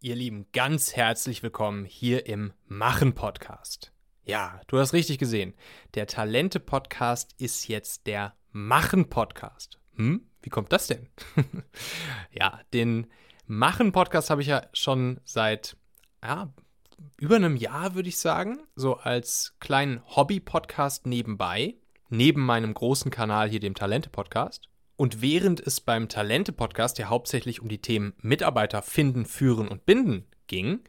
Ihr Lieben, ganz herzlich willkommen hier im Machen Podcast. Ja, du hast richtig gesehen. Der Talente Podcast ist jetzt der Machen Podcast. Hm? Wie kommt das denn? ja, den Machen Podcast habe ich ja schon seit ja, über einem Jahr, würde ich sagen, so als kleinen Hobby-Podcast nebenbei, neben meinem großen Kanal hier, dem Talente Podcast. Und während es beim Talente-Podcast ja hauptsächlich um die Themen Mitarbeiter finden, führen und binden ging,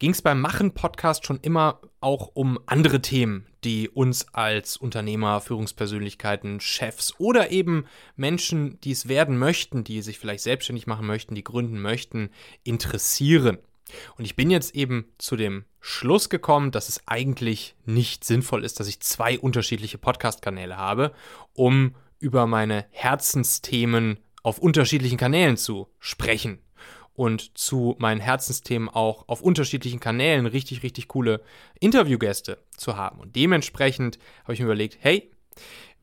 ging es beim Machen-Podcast schon immer auch um andere Themen, die uns als Unternehmer, Führungspersönlichkeiten, Chefs oder eben Menschen, die es werden möchten, die sich vielleicht selbstständig machen möchten, die gründen möchten, interessieren. Und ich bin jetzt eben zu dem Schluss gekommen, dass es eigentlich nicht sinnvoll ist, dass ich zwei unterschiedliche Podcast-Kanäle habe, um über meine Herzensthemen auf unterschiedlichen Kanälen zu sprechen und zu meinen Herzensthemen auch auf unterschiedlichen Kanälen richtig, richtig coole Interviewgäste zu haben. Und dementsprechend habe ich mir überlegt, hey,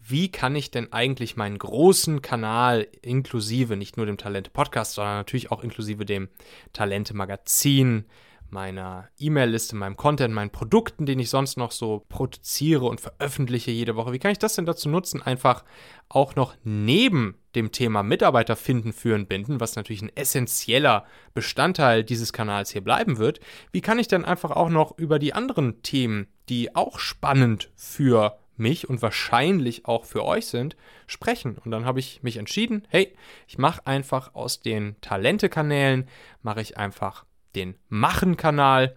wie kann ich denn eigentlich meinen großen Kanal inklusive nicht nur dem Talente Podcast, sondern natürlich auch inklusive dem Talente Magazin, meiner E-Mail-Liste, meinem Content, meinen Produkten, den ich sonst noch so produziere und veröffentliche jede Woche. Wie kann ich das denn dazu nutzen, einfach auch noch neben dem Thema Mitarbeiter finden, führen, binden, was natürlich ein essentieller Bestandteil dieses Kanals hier bleiben wird. Wie kann ich denn einfach auch noch über die anderen Themen, die auch spannend für mich und wahrscheinlich auch für euch sind, sprechen. Und dann habe ich mich entschieden, hey, ich mache einfach aus den Talente-Kanälen, mache ich einfach den Machen-Kanal.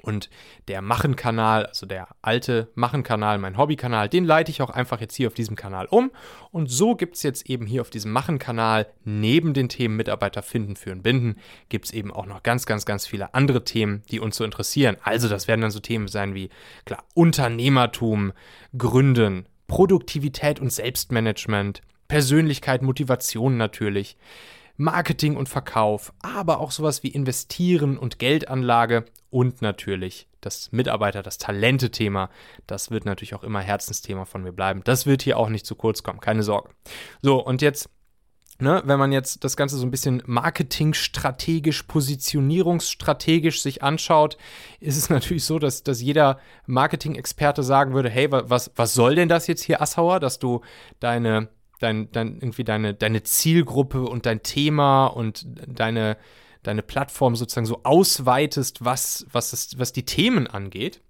Und der Machen-Kanal, also der alte Machen-Kanal, mein Hobby-Kanal, den leite ich auch einfach jetzt hier auf diesem Kanal um. Und so gibt es jetzt eben hier auf diesem Machen-Kanal neben den Themen Mitarbeiter finden, führen, binden, gibt es eben auch noch ganz, ganz, ganz viele andere Themen, die uns so interessieren. Also das werden dann so Themen sein wie, klar, Unternehmertum, Gründen, Produktivität und Selbstmanagement, Persönlichkeit, Motivation natürlich. Marketing und Verkauf, aber auch sowas wie Investieren und Geldanlage und natürlich das Mitarbeiter, das Talente-Thema. Das wird natürlich auch immer Herzensthema von mir bleiben. Das wird hier auch nicht zu kurz kommen, keine Sorge. So, und jetzt Ne, wenn man jetzt das Ganze so ein bisschen marketingstrategisch, positionierungsstrategisch sich anschaut, ist es natürlich so, dass, dass jeder Marketing-Experte sagen würde, hey, was, was soll denn das jetzt hier, Assauer, dass du deine dein, dein, irgendwie deine, deine Zielgruppe und dein Thema und deine, deine Plattform sozusagen so ausweitest, was, was, das, was die Themen angeht.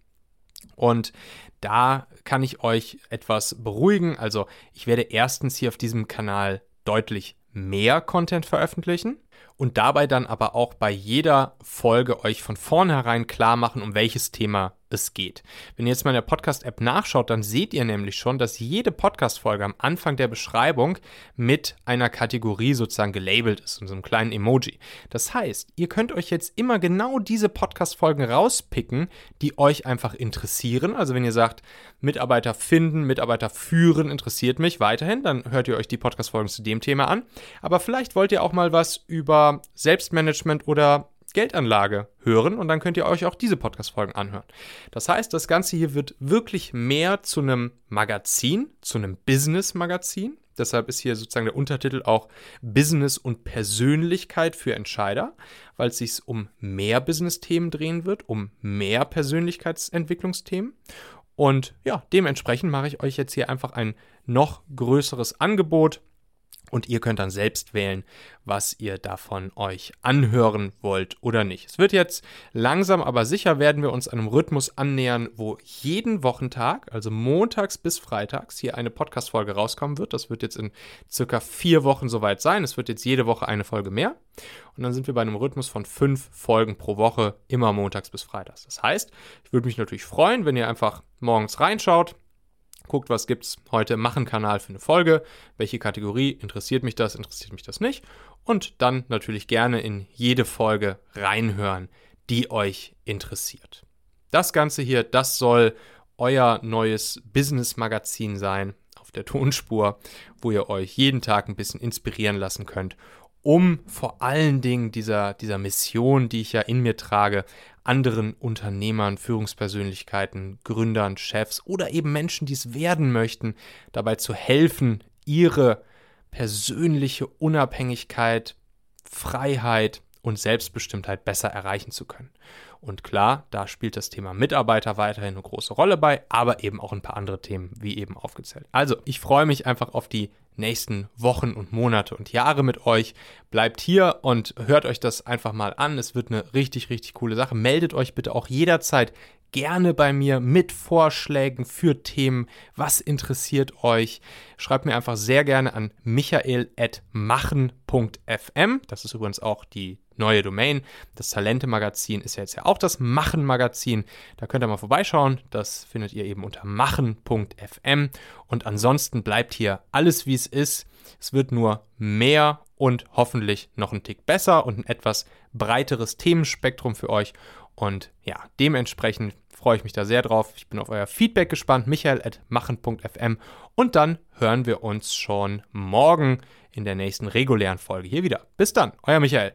Und da kann ich euch etwas beruhigen. Also ich werde erstens hier auf diesem Kanal deutlich mehr Content veröffentlichen und dabei dann aber auch bei jeder Folge euch von vornherein klar machen, um welches Thema es geht. Wenn ihr jetzt mal in der Podcast-App nachschaut, dann seht ihr nämlich schon, dass jede Podcast-Folge am Anfang der Beschreibung mit einer Kategorie sozusagen gelabelt ist, und so einem kleinen Emoji. Das heißt, ihr könnt euch jetzt immer genau diese Podcast-Folgen rauspicken, die euch einfach interessieren. Also wenn ihr sagt, Mitarbeiter finden, Mitarbeiter führen interessiert mich weiterhin, dann hört ihr euch die Podcast-Folgen zu dem Thema an. Aber vielleicht wollt ihr auch mal was über Selbstmanagement oder Geldanlage hören und dann könnt ihr euch auch diese Podcast-Folgen anhören. Das heißt, das Ganze hier wird wirklich mehr zu einem Magazin, zu einem Business-Magazin. Deshalb ist hier sozusagen der Untertitel auch Business und Persönlichkeit für Entscheider, weil es sich um mehr Business-Themen drehen wird, um mehr Persönlichkeitsentwicklungsthemen. Und ja, dementsprechend mache ich euch jetzt hier einfach ein noch größeres Angebot und ihr könnt dann selbst wählen, was ihr davon euch anhören wollt oder nicht. Es wird jetzt langsam, aber sicher werden wir uns einem Rhythmus annähern, wo jeden Wochentag, also montags bis freitags, hier eine Podcast-Folge rauskommen wird. Das wird jetzt in circa vier Wochen soweit sein. Es wird jetzt jede Woche eine Folge mehr. Und dann sind wir bei einem Rhythmus von fünf Folgen pro Woche, immer montags bis freitags. Das heißt, ich würde mich natürlich freuen, wenn ihr einfach morgens reinschaut, guckt, was gibt es heute im Machen-Kanal für eine Folge, welche Kategorie interessiert mich das, interessiert mich das nicht und dann natürlich gerne in jede Folge reinhören, die euch interessiert. Das Ganze hier, das soll euer neues Business-Magazin sein auf der Tonspur, wo ihr euch jeden Tag ein bisschen inspirieren lassen könnt, um vor allen Dingen dieser, dieser Mission, die ich ja in mir trage, anderen Unternehmern, Führungspersönlichkeiten, Gründern, Chefs oder eben Menschen, die es werden möchten, dabei zu helfen, ihre persönliche Unabhängigkeit, Freiheit und Selbstbestimmtheit besser erreichen zu können. Und klar, da spielt das Thema Mitarbeiter weiterhin eine große Rolle bei, aber eben auch ein paar andere Themen, wie eben aufgezählt. Also, ich freue mich einfach auf die nächsten Wochen und Monate und Jahre mit euch. Bleibt hier und hört euch das einfach mal an. Es wird eine richtig, richtig coole Sache. Meldet euch bitte auch jederzeit gerne bei mir mit Vorschlägen für Themen. Was interessiert euch? Schreibt mir einfach sehr gerne an michael.machen.fm. Das ist übrigens auch die neue Domain. Das Talente-Magazin ist ja jetzt ja auch das Machen-Magazin. Da könnt ihr mal vorbeischauen. Das findet ihr eben unter machen.fm. Und ansonsten bleibt hier alles, wie es ist. Es wird nur mehr und hoffentlich noch ein Tick besser und ein etwas breiteres Themenspektrum für euch. Und ja, dementsprechend freue ich mich da sehr drauf. Ich bin auf euer Feedback gespannt. Michael at machen.fm. Und dann hören wir uns schon morgen in der nächsten regulären Folge hier wieder. Bis dann, euer Michael.